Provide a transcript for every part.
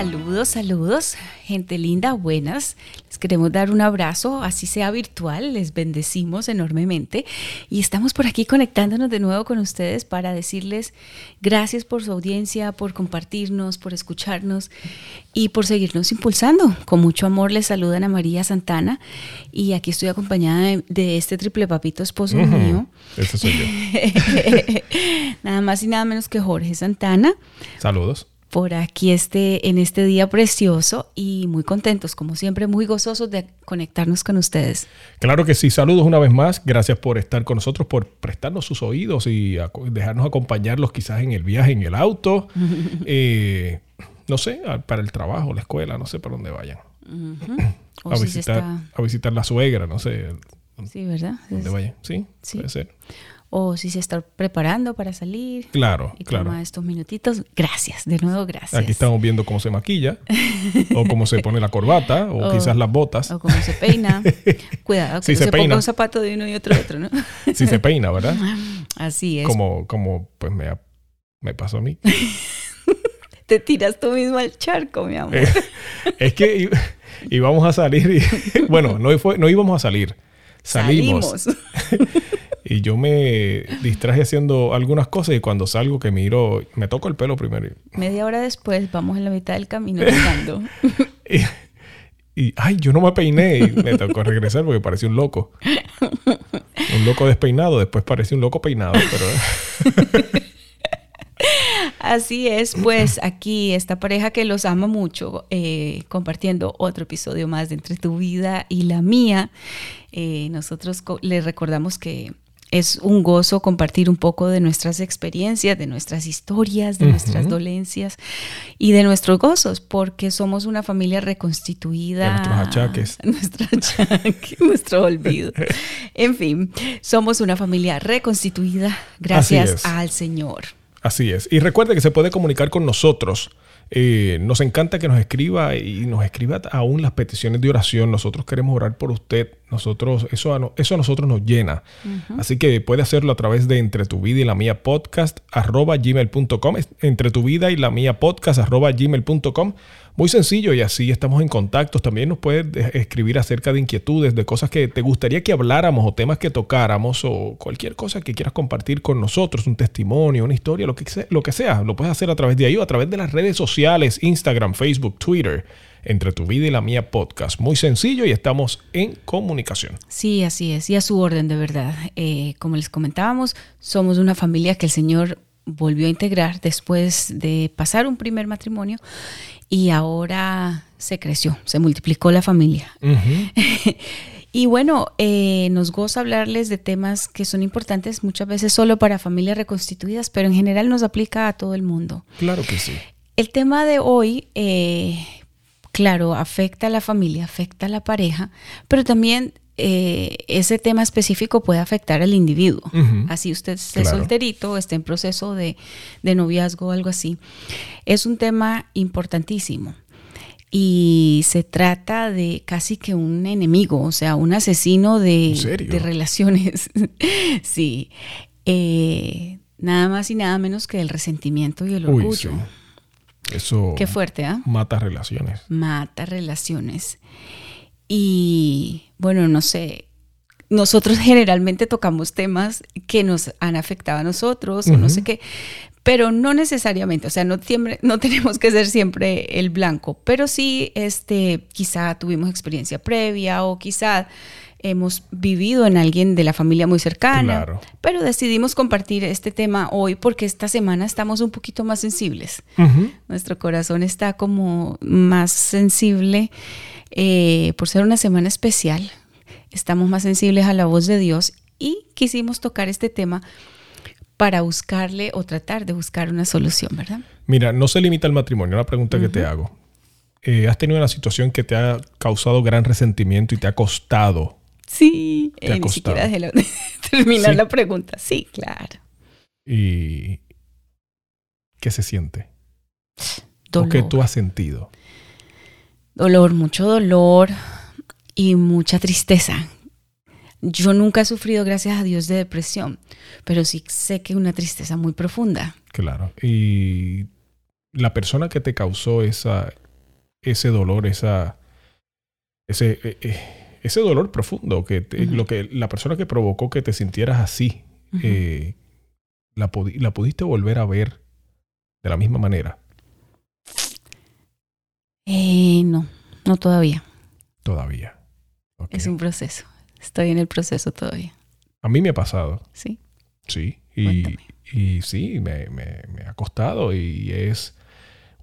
Saludos, saludos, gente linda, buenas. Les queremos dar un abrazo, así sea virtual, les bendecimos enormemente y estamos por aquí conectándonos de nuevo con ustedes para decirles gracias por su audiencia, por compartirnos, por escucharnos y por seguirnos impulsando. Con mucho amor les saludan a María Santana y aquí estoy acompañada de, este triple papito esposo mío. Ese soy yo. nada más y nada menos que Jorge Santana. Saludos por aquí este, en este día precioso y muy contentos, como siempre, muy gozosos de conectarnos con ustedes. Claro que sí, saludos una vez más, gracias por estar con nosotros, por prestarnos sus oídos y dejarnos acompañarlos quizás en el viaje, en el auto, eh, no sé, para el trabajo, la escuela, no sé para dónde vayan. a, visitar, a visitar la suegra, no sé. Sí, ¿verdad? ¿Dónde vayan? Sí, sí, puede ser o si se está preparando para salir. Claro, y claro. Toma estos minutitos. Gracias, de nuevo gracias. Aquí estamos viendo cómo se maquilla, o cómo se pone la corbata, o, quizás las botas. O cómo se peina. Cuidado, que si se, se ponga un zapato de uno y otro de otro, ¿no? si se peina, ¿verdad? Así es. Como, como pues me, me pasó a mí. Te tiras tú mismo al charco, mi amor. es que íbamos a salir y, bueno, no, fue, no íbamos a salir. Salimos. Salimos. Y yo me distraje haciendo algunas cosas y cuando salgo que miro, me toco el pelo primero. Media hora después vamos en la mitad del camino andando. y, ay, yo no me peiné y me tocó regresar porque parecía un loco. Un loco despeinado, después parecía un loco peinado, pero... Así es, pues aquí esta pareja que los ama mucho, eh, compartiendo otro episodio más de Entre tu vida y la mía. Eh, nosotros les recordamos que es un gozo compartir un poco de nuestras experiencias, de nuestras historias, de nuestras dolencias y de nuestros gozos, porque somos una familia reconstituida. De nuestros achaques. Nuestro achaque, nuestro olvido. En fin, somos una familia reconstituida gracias al Señor. Así es. Y recuerde que se puede comunicar con nosotros eh, nos encanta que nos escriba y nos escriba aún las peticiones de oración. Nosotros queremos orar por usted. Nosotros, eso a, eso a nosotros nos llena. Así que puede hacerlo a través de Entre tu vida y la mía podcast arroba gmail.com. Entre tu vida y la mía podcast arroba gmail.com. Muy sencillo y así estamos en contacto. También nos puedes escribir acerca de inquietudes, de cosas que te gustaría que habláramos o temas que tocáramos o cualquier cosa que quieras compartir con nosotros, un testimonio, una historia, lo que, sea, lo que sea. Lo puedes hacer a través de ahí o a través de las redes sociales, Instagram, Facebook, Twitter entre tu vida y la mía podcast. Muy sencillo y estamos en comunicación. Sí, así es. Y a su orden, de verdad. Eh, como les comentábamos, somos una familia que el Señor volvió a integrar después de pasar un primer matrimonio y ahora se creció, se multiplicó la familia. y bueno, eh, nos goza hablarles de temas que son importantes muchas veces solo para familias reconstituidas, pero en general nos aplica a todo el mundo. Claro que sí. El tema de hoy, eh, claro, afecta a la familia, afecta a la pareja, pero también eh, ese tema específico puede afectar al individuo. Así usted esté solterito, esté en proceso de, noviazgo o algo así. Es un tema importantísimo. Y se trata de casi que un enemigo, o sea, un asesino de, relaciones. sí. Eh, nada más y nada menos que el resentimiento y el orgullo. Eso Qué fuerte, ¿ah? mata relaciones. Mata relaciones. Y bueno, no sé, nosotros generalmente tocamos temas que nos han afectado a nosotros o no sé qué, pero no necesariamente, o sea, no, no tenemos que ser siempre el blanco, pero sí, este, quizá tuvimos experiencia previa o quizá hemos vivido en alguien de la familia muy cercana, pero decidimos compartir este tema hoy porque esta semana estamos un poquito más sensibles. Nuestro corazón está como más sensible eh, por ser una semana especial. Estamos más sensibles a la voz de Dios y quisimos tocar este tema para buscarle o tratar de buscar una solución, ¿verdad? Mira, no se limita al matrimonio. Una pregunta que te hago. Eh, ¿Has tenido una situación que te ha causado gran resentimiento y te ha costado? Sí, eh, ni siquiera terminar la pregunta. Sí, claro. ¿Y qué se siente? Dolor. qué tú has sentido? Dolor, mucho dolor y mucha tristeza. Yo nunca he sufrido, gracias a Dios, de depresión, pero sí sé que una tristeza muy profunda. Claro. Y la persona que te causó esa, ese dolor, esa, ese, eh, eh, ese dolor profundo, que lo que la persona que provocó que te sintieras así, eh, la, la pudiste volver a ver de la misma manera. no, no todavía. Todavía. Es un proceso. Estoy en el proceso todavía. A mí me ha pasado. Sí. Sí. Y, y sí, me, me, ha costado y es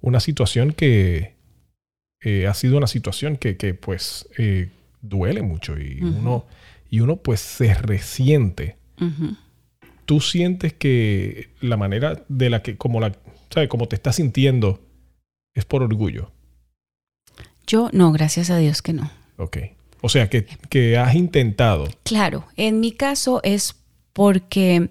una situación que eh, ha sido una situación que, que pues eh, duele mucho y uno y uno pues se resiente. Tú sientes que la manera de la que como la ¿sabes? como te estás sintiendo es por orgullo. Yo no, gracias a Dios que no. Ok. O sea, que, has intentado. Claro, en mi caso es porque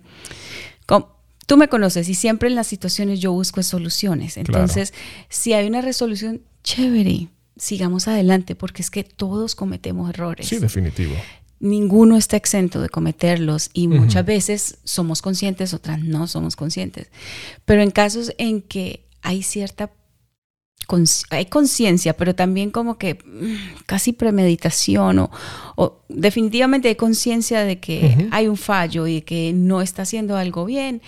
tú me conoces y siempre en las situaciones yo busco soluciones. Entonces, si hay una resolución, chévere, sigamos adelante, porque es que todos cometemos errores. Sí, definitivo. Ninguno está exento de cometerlos y muchas veces somos conscientes, otras no somos conscientes. Pero en casos en que hay cierta hay conciencia, pero también como que mm, casi premeditación o, definitivamente hay conciencia de que hay un fallo y que no está haciendo algo bien,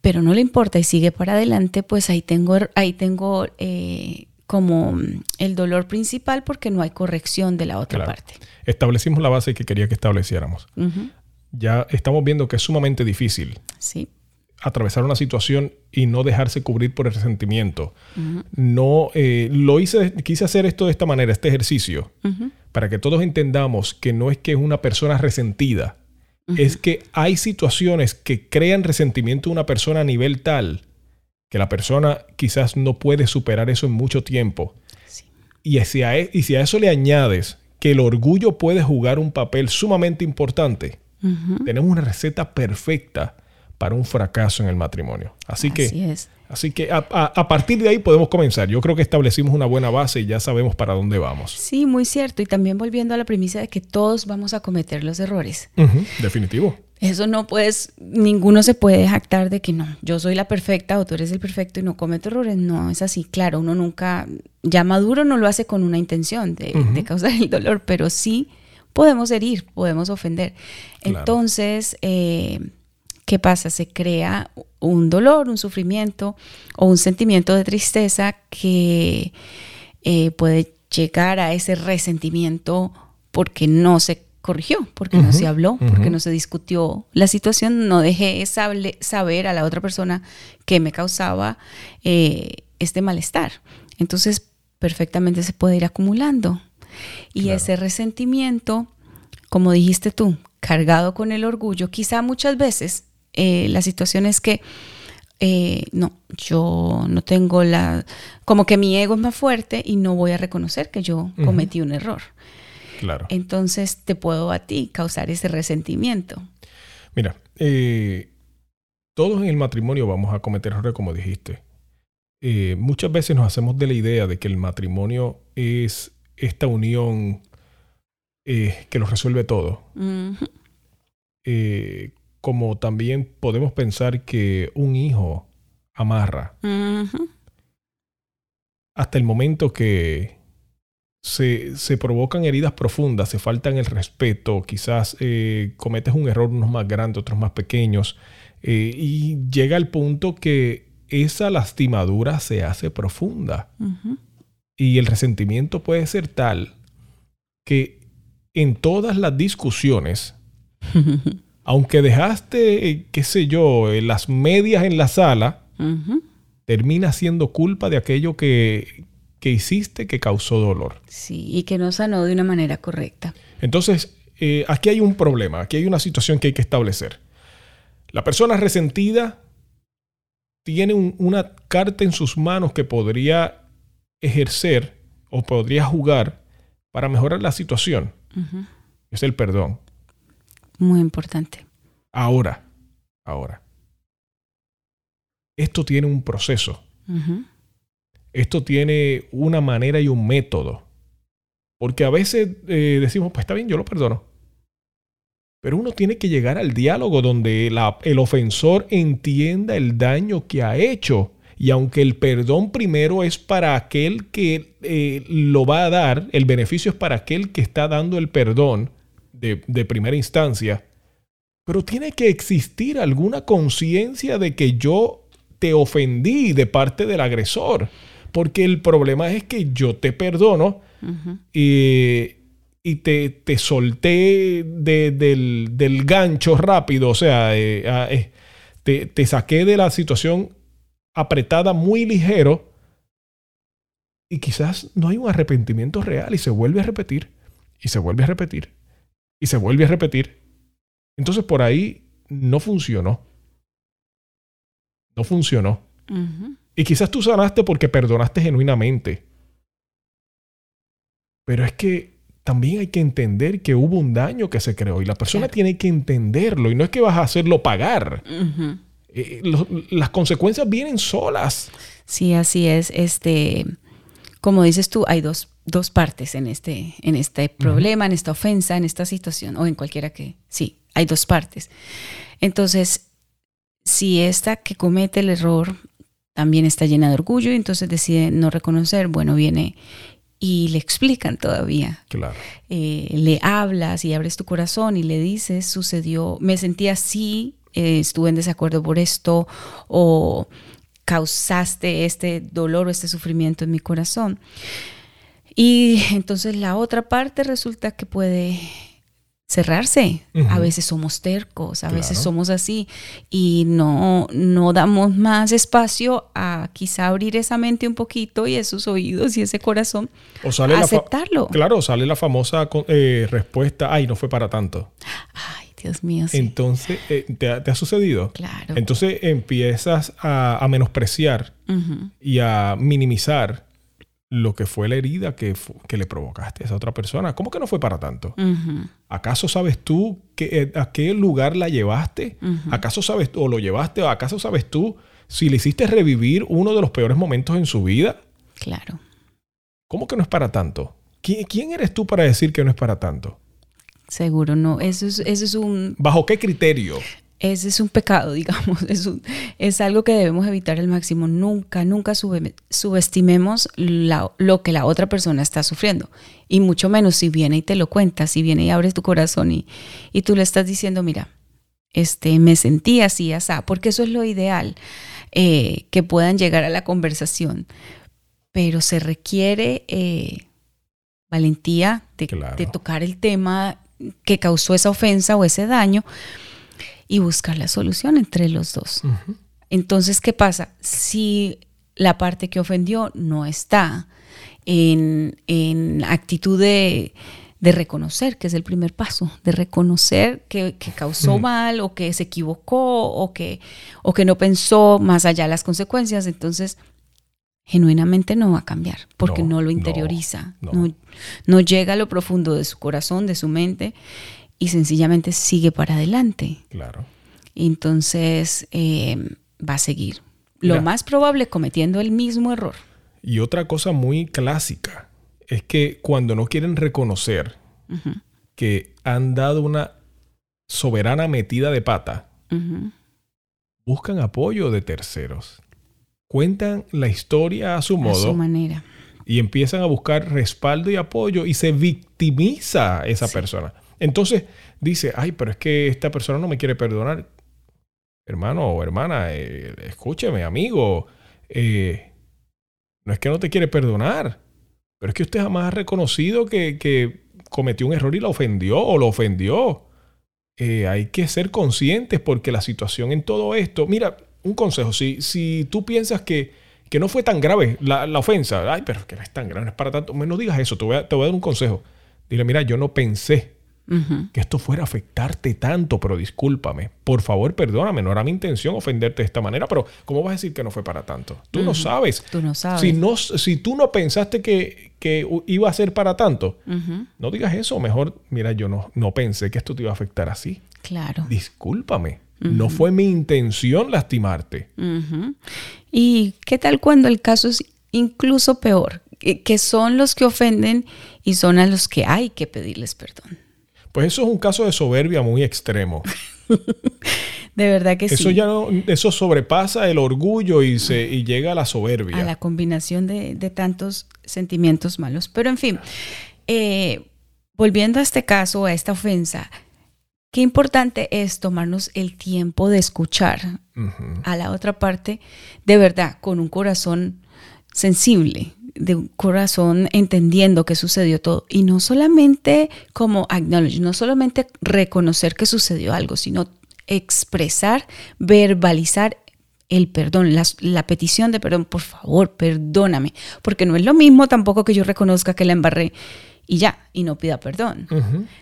pero no le importa y sigue para adelante, pues ahí tengo, ahí tengo eh, como el dolor principal porque no hay corrección de la otra parte. Establecimos la base que quería que estableciéramos. Ya estamos viendo que es sumamente difícil. Sí atravesar una situación y no dejarse cubrir por el resentimiento. No, eh, lo hice, quise hacer esto de esta manera, este ejercicio, para que todos entendamos que no es que es una persona resentida, es que hay situaciones que crean resentimiento en una persona a nivel tal que la persona quizás no puede superar eso en mucho tiempo. Y, si a, e, y si a eso le añades que el orgullo puede jugar un papel sumamente importante, tenemos una receta perfecta para un fracaso en el matrimonio. Así, que, así que a, partir de ahí podemos comenzar. Yo creo que establecimos una buena base y ya sabemos para dónde vamos. Sí, muy cierto. Y también volviendo a la premisa de que todos vamos a cometer los errores. definitivo. Eso no puedes, ninguno se puede jactar de que no, yo soy la perfecta o tú eres el perfecto y no cometo errores. No, es así. Claro, uno nunca, ya maduro no lo hace con una intención de, causar el dolor, pero sí podemos herir, podemos ofender. Entonces, eh, ¿qué pasa? Se crea un dolor, un sufrimiento o un sentimiento de tristeza que eh, puede llegar a ese resentimiento porque no se corrigió, porque no se habló, porque no se discutió la situación, no dejé saber a la otra persona que me causaba eh, este malestar. Entonces, perfectamente se puede ir acumulando. Y ese resentimiento, como dijiste tú, cargado con el orgullo, quizá muchas veces eh, la situación es que eh, no, yo no tengo la, como que mi ego es más fuerte y no voy a reconocer que yo cometí un error. Claro. Entonces te puedo a ti causar ese resentimiento. Mira, eh, todos en el matrimonio vamos a cometer errores, como dijiste. muchas veces nos hacemos de la idea de que el matrimonio es esta unión que lo resuelve todo como también podemos pensar que un hijo amarra. hasta el momento que se, provocan heridas profundas, se faltan el respeto, quizás eh, cometes un error, unos más grandes, otros más pequeños, eh, y llega el punto que esa lastimadura se hace profunda. Y el resentimiento puede ser tal que en todas las discusiones, aunque dejaste, eh, qué sé yo, las medias en la sala, termina siendo culpa de aquello que, que hiciste que causó dolor. Sí, y que no sanó de una manera correcta. Entonces, eh, aquí hay un problema, aquí hay una situación que hay que establecer. La persona resentida tiene una carta en sus manos que podría ejercer o podría jugar para mejorar la situación. Es el perdón. Muy importante. Ahora, ahora. Esto tiene un proceso. Esto tiene una manera y un método. Porque a veces eh, decimos, pues está bien, yo lo perdono. Pero uno tiene que llegar al diálogo donde el ofensor entienda el daño que ha hecho. Y aunque el perdón primero es para aquel que eh, lo va a dar, el beneficio es para aquel que está dando el perdón de, de primera instancia, pero tiene que existir alguna conciencia de que yo te ofendí de parte del agresor. Porque el problema es que yo te perdono y, te, te, solté del, gancho rápido. O sea, eh, ah, eh, te, te saqué de la situación apretada muy ligero. Y quizás no hay un arrepentimiento real y se vuelve a repetir. Y se vuelve a repetir. Y se vuelve a repetir. Entonces por ahí no funcionó. No funcionó. Y quizás tú sanaste porque perdonaste genuinamente. Pero es que también hay que entender que hubo un daño que se creó y la persona tiene que entenderlo y no es que vas a hacerlo pagar. Eh, las consecuencias vienen solas. Sí, así es. Este, como dices tú, hay dos, dos partes en este, en este problema, en esta ofensa, en esta situación o en cualquiera que... Sí, hay dos partes. Entonces, si esta que comete el error también está llena de orgullo y entonces decide no reconocer, bueno, viene y le explican todavía. Claro. Eh, le hablas y abres tu corazón y le dices, sucedió, me sentí así, eh, estuve en desacuerdo por esto o causaste este dolor o este sufrimiento en mi corazón. Y entonces la otra parte resulta que puede cerrarse. A veces somos tercos, a veces somos así y no, no damos más espacio a quizá abrir esa mente un poquito y esos oídos y ese corazón o sale aceptarlo. claro, sale la famosa eh, respuesta, ay, no fue para tanto. Ay, Dios mío. Entonces, eh, ¿te, ha, sucedido? Claro. Entonces empiezas a, menospreciar y a minimizar lo que fue la herida que, le provocaste a esa otra persona. ¿Cómo que no fue para tanto? ¿Acaso sabes tú que, eh, a qué lugar la llevaste? ¿Acaso sabes o lo llevaste? ¿O acaso sabes tú si le hiciste revivir uno de los peores momentos en su vida? Claro. ¿Cómo que no es para tanto? ¿Quién, eres tú para decir que no es para tanto? Seguro no. Eso es, eso es un... ¿Bajo qué criterio? Ese es un pecado, digamos, es, es algo que debemos evitar al máximo. Nunca, nunca subestimemos lo que la otra persona está sufriendo. Y mucho menos si viene y te lo cuenta, si viene y abres tu corazón y, y tú le estás diciendo, mira, este, me sentí así, así, porque eso es lo ideal, eh, que puedan llegar a la conversación. Pero se requiere eh, valentía de, de tocar el tema que causó esa ofensa o ese daño y buscar la solución entre los dos. Entonces, ¿qué pasa? Si la parte que ofendió no está en, actitud de, reconocer, que es el primer paso, de reconocer que, causó mal o que se equivocó o que, o que no pensó más allá de las consecuencias, entonces genuinamente no va a cambiar porque no, lo interioriza, no, no, llega a lo profundo de su corazón, de su mente y sencillamente sigue para adelante. Claro. Entonces eh, va a seguir. Lo más probable cometiendo el mismo error. Y otra cosa muy clásica es que cuando no quieren reconocer que han dado una soberana metida de pata, buscan apoyo de terceros. cuentan la historia a su modo. A su manera. Y empiezan a buscar respaldo y apoyo y se victimiza esa persona. Entonces dice, ay, pero es que esta persona no me quiere perdonar. Hermano o hermana, eh, escúcheme, amigo. Eh, no es que no te quiere perdonar, pero es que usted jamás ha reconocido que, cometió un error y la ofendió o lo ofendió. Eh, hay que ser conscientes porque la situación en todo esto, mira, un consejo, si, tú piensas que, que no fue tan grave la, ofensa, ay, pero que no es tan grave, no es para tanto, no digas eso, te voy, a, te voy a dar un consejo. Dile, mira, yo no pensé que esto fuera a afectarte tanto, pero discúlpame. Por favor, perdóname. No era mi intención ofenderte de esta manera, pero ¿cómo vas a decir que no fue para tanto? Tú no sabes. Tú no sabes. Si, no, si tú no pensaste que, iba a ser para tanto, no digas eso. Mejor, mira, yo no, no pensé que esto te iba a afectar así. Claro. Discúlpame. No fue mi intención lastimarte. ¿Y qué tal cuando el caso es incluso peor? Que son los que ofenden y son a los que hay que pedirles perdón. Pues eso es un caso de soberbia muy extremo. de verdad que eso sí. Ya eso sobrepasa el orgullo y, se, y llega a la soberbia. A la combinación de, tantos sentimientos malos. Pero en fin, eh, volviendo a este caso, a esta ofensa, qué importante es tomarnos el tiempo de escuchar a la otra parte de verdad, con un corazón sensible, de un corazón entendiendo que sucedió todo. Y no solamente como acknowledge, no solamente reconocer que sucedió algo, sino expresar, verbalizar el perdón, la, petición de perdón, por favor, perdóname, porque no es lo mismo tampoco que yo reconozca que la embarré y ya, y no pida perdón.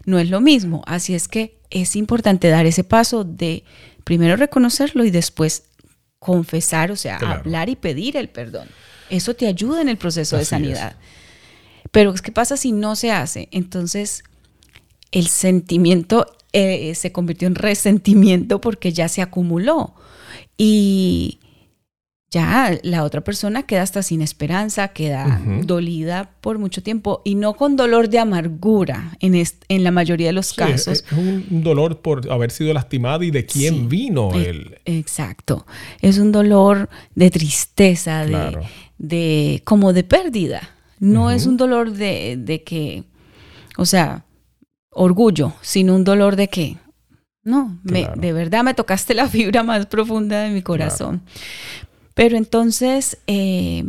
No es lo mismo, así es que es importante dar ese paso de primero reconocerlo y después confesar, o sea, hablar y pedir el perdón. Eso te ayuda en el proceso de sanidad. Pero ¿qué pasa si no se hace? Entonces, el sentimiento eh, se convirtió en resentimiento porque ya se acumuló. Y ya la otra persona queda hasta sin esperanza, queda dolida por mucho tiempo y no con dolor de amargura en, en la mayoría de los casos. Es un dolor por haber sido lastimado y de quién vino e él. Exacto. Es un dolor de tristeza, de, como de pérdida. No es un dolor de, que, o sea, orgullo, sino un dolor de que, no, de verdad me tocaste la fibra más profunda de mi corazón. Pero entonces eh,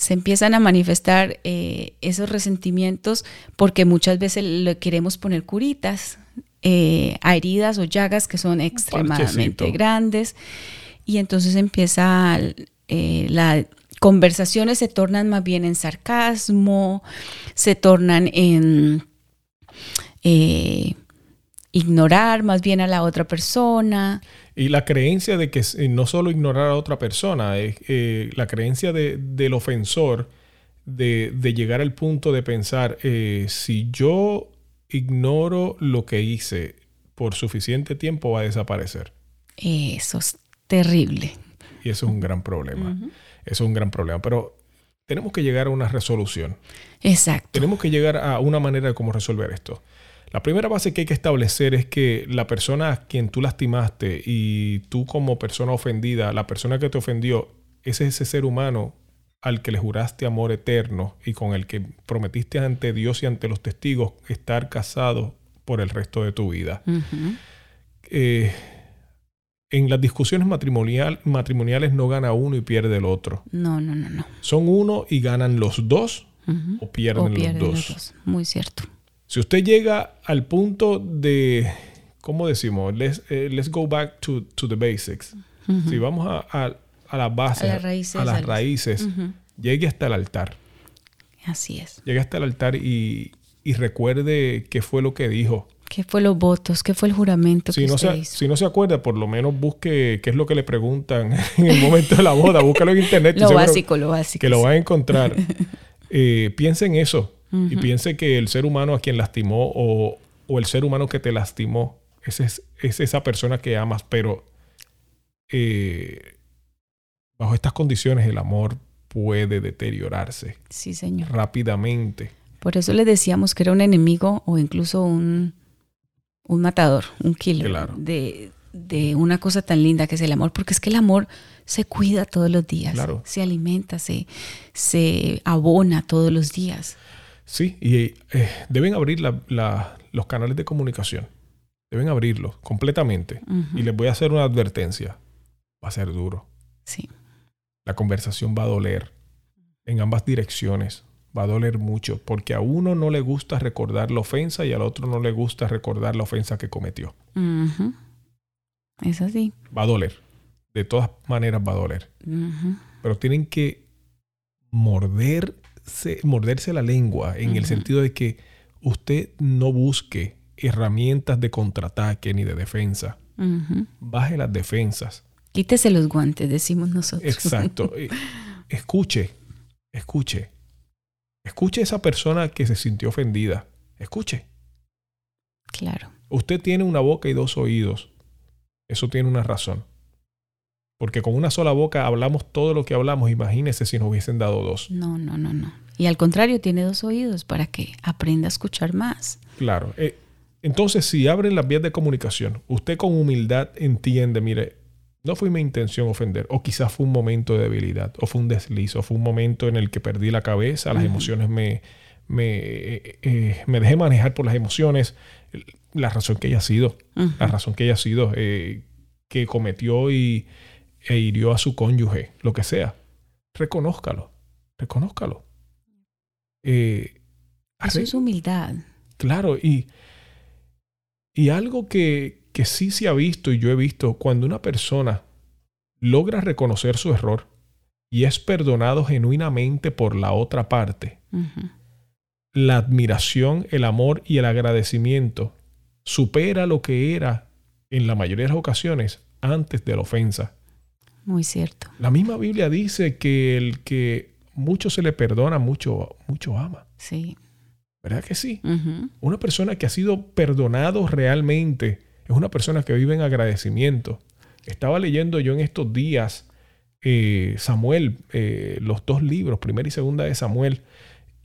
se empiezan a manifestar eh, esos resentimientos porque muchas veces le queremos poner curitas eh, a heridas o llagas que son extremadamente grandes. Y entonces empieza las conversaciones se tornan más bien en sarcasmo, se tornan en ignorar más bien a la otra persona. Y la creencia de que no solo ignorar a otra persona, es eh, la creencia del ofensor de, llegar al punto de pensar, eh, si yo ignoro lo que hice por suficiente tiempo va a desaparecer. Eso es terrible. Y eso es un gran problema. Eso es un gran problema. Pero tenemos que llegar a una resolución. Exacto. Tenemos que llegar a una manera de cómo resolver esto. La primera base que hay que establecer es que la persona a quien tú lastimaste y tú como persona ofendida, la persona que te ofendió, es ese ser humano al que le juraste amor eterno y con el que prometiste ante Dios y ante los testigos estar casado por el resto de tu vida. Eh, en las discusiones matrimoniales no gana uno y pierde el otro. No, no, no, no. Son uno y ganan los dos o pierden, los, dos. los dos. Muy cierto. Si usted llega al punto de, ¿cómo decimos? Let's, eh, go back to, the basics. Si vamos a, a, la base, a las raíces, llegue hasta el altar. Así es. Llegue hasta el altar y, recuerde qué fue lo que dijo. ¿Qué fue los votos? ¿Qué fue el juramento si que no se hizo? Si no se acuerda, por lo menos busque qué es lo que le preguntan en el momento de la boda. Búscalo en internet. lo básico, lo básico. Que lo va a encontrar. eh, piense en eso. Y piense que el ser humano a quien lastimó o, el ser humano que te lastimó es, es, esa persona que amas, pero eh, bajo estas condiciones el amor puede deteriorarse. Sí, señor. Rápidamente. Por eso le decíamos que era un enemigo o incluso un, un matador, un killer de, de una cosa tan linda que es el amor, porque es que el amor se cuida todos los días, Claro. se alimenta, se, se abona todos los días. Sí, y eh, deben abrir la- la- los canales de comunicación. Deben abrirlos completamente. Y les voy a hacer una advertencia. Va a ser duro. Sí, La conversación va a doler en ambas direcciones. Va a doler mucho porque a uno no le gusta recordar la ofensa y al otro no le gusta recordar la ofensa que cometió. Ujú. es así. Va a doler. De todas maneras va a doler. Pero tienen que morderse, morderse la lengua en el sentido de que usted no busque herramientas de contraataque ni de defensa. Baje las defensas. Quítese los guantes, decimos nosotros. Exacto. Eh, Escuche, escuche. Escuche a esa persona que se sintió ofendida. Escuche. claro. Usted tiene una boca y dos oídos. Eso tiene una razón. Porque con una sola boca hablamos todo lo que hablamos. Imagínese si nos hubiesen dado dos. No, no, no, no. Y al contrario, tiene dos oídos para que aprenda a escuchar más. Claro. eh, entonces, si abren las vías de comunicación, usted con humildad entiende, mire, no fue mi intención ofender, o quizás fue un momento de debilidad, o fue un desliz, o fue un momento en el que perdí la cabeza, las emociones me, me, eh, eh, me dejé manejar por las emociones, la razón que haya sido, la razón que haya sido, eh, que cometió y, e hirió a su cónyuge, lo que sea. Reconózcalo, reconózcalo. Eso es humildad. Claro, y, y algo que, que sí se ha visto y yo he visto, cuando una persona logra reconocer su error y es perdonado genuinamente por la otra parte, la admiración, el amor y el agradecimiento supera lo que era en la mayoría de las ocasiones antes de la ofensa. Muy cierto. La misma Biblia dice que el que mucho se le perdona, mucho, mucho ama. Sí. ¿Verdad que sí? Una persona que ha sido perdonado realmente es una persona que vive en agradecimiento. Estaba leyendo yo en estos días eh, Samuel, eh, los dos libros, primera y segunda de Samuel,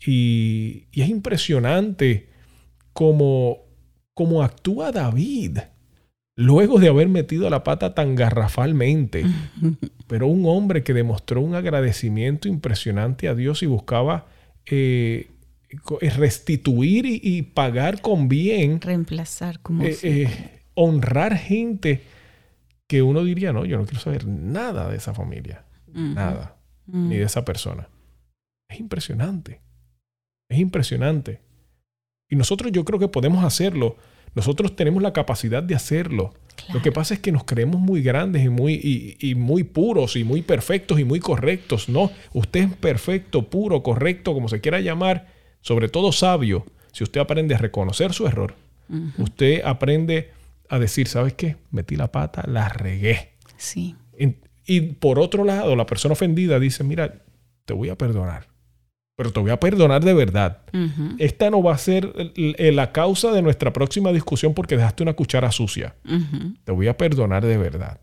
y, y es impresionante cómo, cómo actúa David luego de haber metido la pata tan garrafalmente pero un hombre que demostró un agradecimiento impresionante a Dios y buscaba eh, restituir y, y pagar con bien, Reemplazar como eh, eh, honrar gente que uno diría, no, yo no quiero saber nada de esa familia, nada, ni de esa persona. Es impresionante, es impresionante. Y nosotros yo creo que podemos hacerlo. Nosotros tenemos la capacidad de hacerlo. Lo que pasa es que nos creemos muy grandes y muy, y, y muy puros y muy perfectos y muy correctos. No, usted es perfecto, puro, correcto, como se quiera llamar, sobre todo sabio. Si usted aprende a reconocer su error, usted aprende a decir, ¿sabes qué? Metí la pata, la regué. Sí. Y por otro lado, la persona ofendida dice, mira, te voy a perdonar, pero te voy a perdonar de verdad. Esta no va a ser la causa de nuestra próxima discusión porque dejaste una cuchara sucia te voy a perdonar de verdad.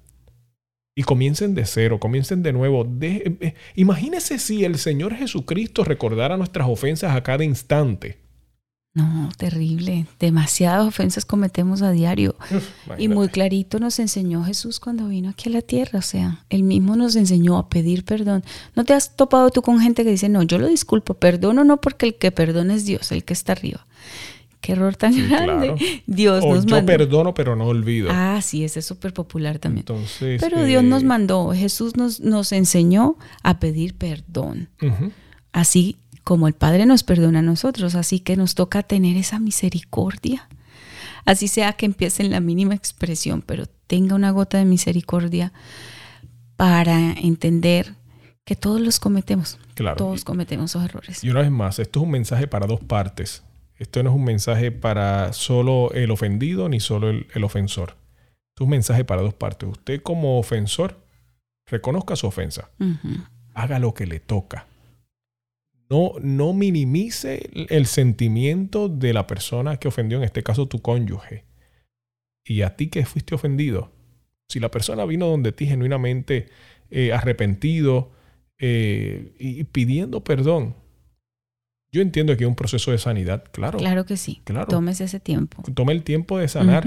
Y comiencen de cero, comiencen de nuevo. De- eh, imagínese si el Señor Jesucristo recordara nuestras ofensas a cada instante. No, terrible. Demasiadas ofensas cometemos a diario. Y muy clarito nos enseñó Jesús cuando vino aquí a la tierra. O sea, él mismo nos enseñó a pedir perdón. ¿No te has topado tú con gente que dice, no, yo lo disculpo, perdono no porque el que perdona es Dios, el que está arriba? Qué error tan Sí, grande. claro. Dios O nos yo mandó. perdono, pero no olvido. Ah, sí, ese es súper popular también. Entonces, Pero eh, Dios nos mandó, Jesús nos, nos enseñó a pedir perdón. Así como el Padre nos perdona a nosotros, así que nos toca tener esa misericordia. Así sea que empiece en la mínima expresión, pero tenga una gota de misericordia para entender que todos los cometemos. Claro. Todos cometemos esos errores. Y una vez más, esto es un mensaje para dos partes. Esto no es un mensaje para solo el ofendido ni solo el, el ofensor. Esto es un mensaje para dos partes. Usted como ofensor, reconozca su ofensa. Haga lo que le toca. No, no minimice el- el sentimiento de la persona que ofendió, en este caso tu cónyuge. Y a ti que fuiste ofendido. Si la persona vino donde ti genuinamente eh, arrepentido eh, y pidiendo perdón, yo entiendo que hay un proceso de sanidad, claro. Claro que sí. Claro. Tómese ese tiempo. Tome el tiempo de sanar,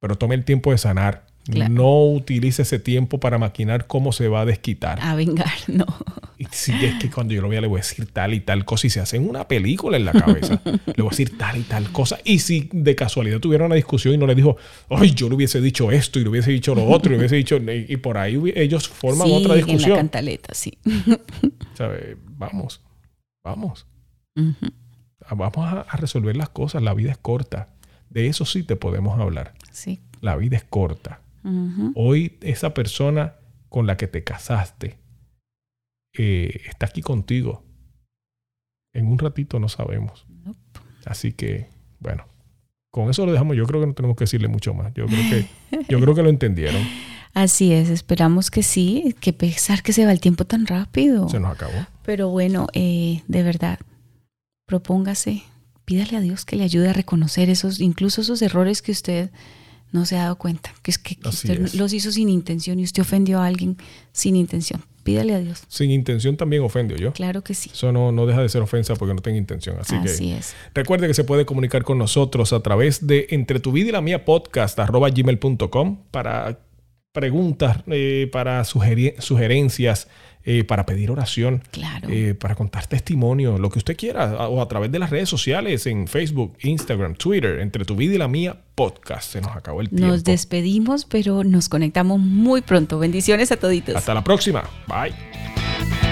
pero tome el tiempo de sanar. No utilice ese tiempo para maquinar cómo se va a desquitar. A vengar, no. Y si es que cuando yo lo vea le voy a decir tal y tal cosa y se hace una película en la cabeza. le voy a decir tal y tal cosa. Y si de casualidad tuviera una discusión y no le dijo, ay, yo le hubiese dicho esto y le hubiese dicho lo otro y le hubiese dicho, y, por ahí ellos forman otra discusión. En la cantaleta, sí. Vamos, vamos. Vamos a resolver las cosas. La vida es corta. De eso sí te podemos hablar. Sí. La vida es corta. Hoy esa persona con la que te casaste eh, está aquí contigo. En un ratito no sabemos. Así que, bueno, con eso lo dejamos. Yo creo que no tenemos que decirle mucho más. Yo creo que, yo creo que lo entendieron. Así es, esperamos que sí, que pesar que se va el tiempo tan rápido. Se nos acabó. Pero bueno, eh, de verdad, propóngase, pídale a Dios que le ayude a reconocer esos, incluso esos errores que usted no se ha dado cuenta, que es que, usted los hizo sin intención y usted ofendió a alguien sin intención. Pídale a Dios. Sin intención también ofendió yo. Claro que sí. Eso no, no deja de ser ofensa porque no tenga intención. Así, Así que es. recuerde que se puede comunicar con nosotros a través de entre tu vida y la mía podcast arroba gmail.com para preguntas, eh, para sugerencias, eh, para pedir oración, eh, para contar testimonio, lo que usted quiera, o a través de las redes sociales, en Facebook, Instagram, Twitter, entre tu vida y la mía, podcast. Se nos acabó el tiempo. Nos despedimos, pero nos conectamos muy pronto. Bendiciones a toditos. Hasta la próxima. Bye.